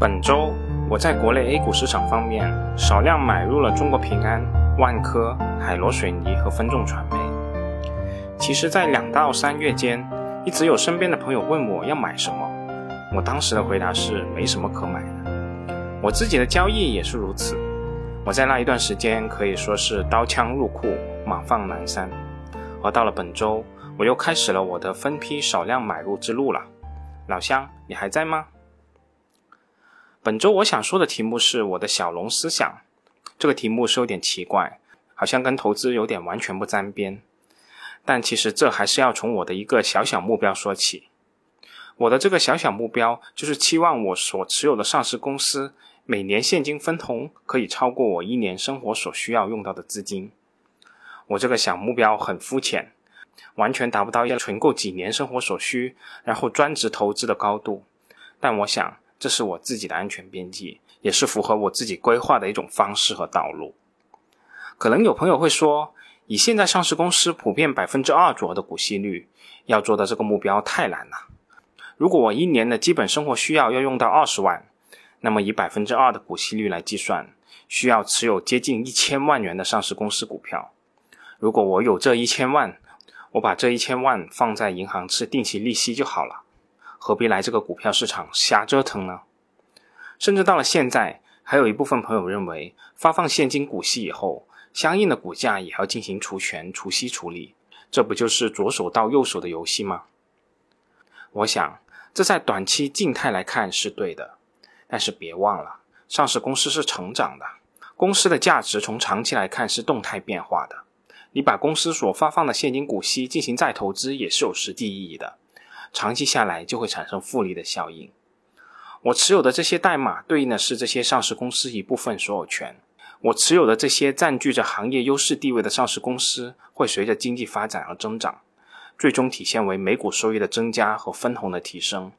本周我在国内 A 股市场方面少量买入了中国平安、万科、海螺水泥和分众传媒。其实，在两到三月间，一直有身边的朋友问我要买什么，我当时的回答是没什么可买的。我自己的交易也是如此，我在那一段时间可以说是刀枪入库，马放南山。而到了本周，我又开始了我的分批少量买入之路了。老乡，你还在吗？本周我想说的题目是我的小龙思想。这个题目是有点奇怪，好像跟投资有点完全不沾边。但其实这还是要从我的一个小小目标说起。我的这个小小目标就是期望我所持有的上市公司每年现金分红可以超过我一年生活所需要用到的资金。我这个小目标很肤浅，完全达不到要存够几年生活所需，然后专职投资的高度。但我想。这是我自己的安全边际，也是符合我自己规划的一种方式和道路。可能有朋友会说，以现在上市公司普遍百分之二左右的股息率，要做到这个目标太难了。如果我一年的基本生活需要要用到二十万，那么以百分之二的股息率来计算，需要持有接近一千万元的上市公司股票。如果我有这一千万，我把这一千万放在银行吃定期利息就好了。何必来这个股票市场瞎折腾呢？甚至到了现在，还有一部分朋友认为，发放现金股息以后，相应的股价也要进行除权、除息处理，这不就是左手到右手的游戏吗？我想，这在短期静态来看是对的，但是别忘了，上市公司是成长的，公司的价值从长期来看是动态变化的。你把公司所发放的现金股息进行再投资，也是有实际意义的。长期下来就会产生复利的效应。我持有的这些代码对应的是这些上市公司一部分所有权。我持有的这些占据着行业优势地位的上市公司会随着经济发展而增长，最终体现为每股收益的增加和分红的提升。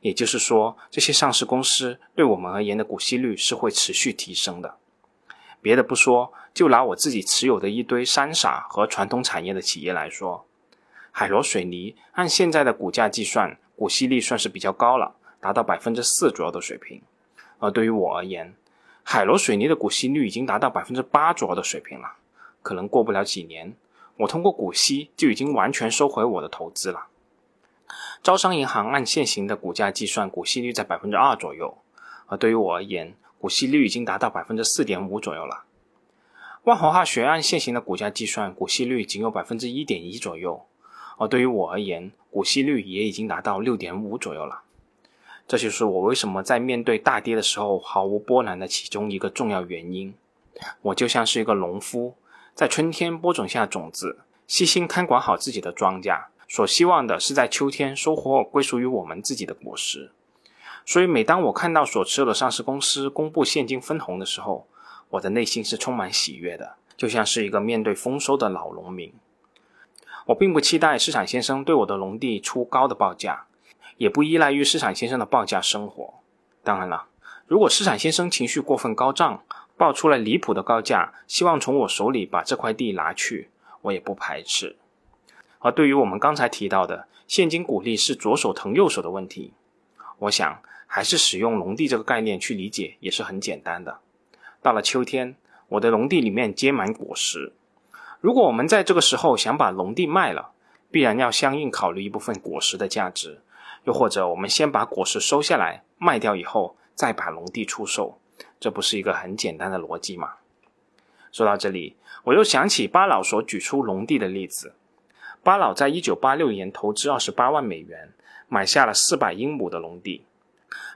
也就是说，这些上市公司对我们而言的股息率是会持续提升的。别的不说，就拿我自己持有的一堆三傻和传统产业的企业来说。海螺水泥按现在的股价计算，股息率算是比较高了，达到百分之四左右的水平。而对于我而言，海螺水泥的股息率已经达到百分之八左右的水平了。可能过不了几年，我通过股息就已经完全收回我的投资了。招商银行按现行的股价计算，股息率在百分之二左右，而对于我而言，股息率已经达到百分之四点五左右了。万华化学按现行的股价计算，股息率仅有百分之一点一左右。而对于我而言，股息率也已经达到六点五左右了。这就是我为什么在面对大跌的时候毫无波澜的其中一个重要原因。我就像是一个农夫，在春天播种下种子，细心看管好自己的庄稼，所希望的是在秋天收获归属于我们自己的果实。所以，每当我看到所持有的上市公司公布现金分红的时候，我的内心是充满喜悦的，就像是一个面对丰收的老农民。我并不期待市场先生对我的农地出高的报价，也不依赖于市场先生的报价生活。当然了，如果市场先生情绪过分高涨，报出了离谱的高价，希望从我手里把这块地拿去，我也不排斥。而对于我们刚才提到的现金股利是左手疼右手的问题，我想还是使用农地这个概念去理解也是很简单的。到了秋天，我的农地里面结满果实。如果我们在这个时候想把农地卖了，必然要相应考虑一部分果实的价值；又或者我们先把果实收下来卖掉以后，再把农地出售，这不是一个很简单的逻辑吗？说到这里，我又想起巴老所举出农地的例子。巴老在一九八六年投资二十八万美元，买下了四百英亩的农地。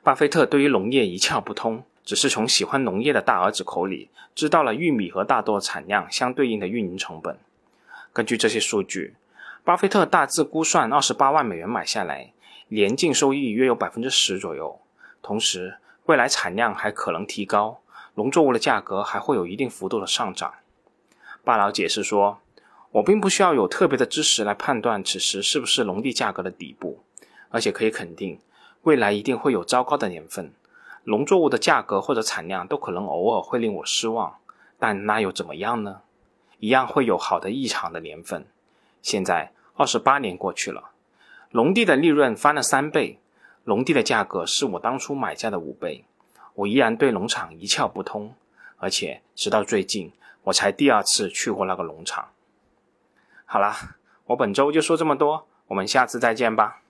巴菲特对于农业一窍不通。只是从喜欢农业的大儿子口里知道了玉米和大豆产量相对应的运营成本。根据这些数据，巴菲特大致估算二十八万美元买下来，年净收益约有百分之十左右。同时，未来产量还可能提高，农作物的价格还会有一定幅度的上涨。巴老解释说：“我并不需要有特别的知识来判断此时是不是农地价格的底部，而且可以肯定，未来一定会有糟糕的年份。”农作物的价格或者产量都可能偶尔会令我失望，但那又怎么样呢？一样会有好的异常的年份。现在二十八年过去了，农地的利润翻了三倍，农地的价格是我当初买下的五倍。我依然对农场一窍不通，而且直到最近我才第二次去过那个农场。好啦，我本周就说这么多，我们下次再见吧。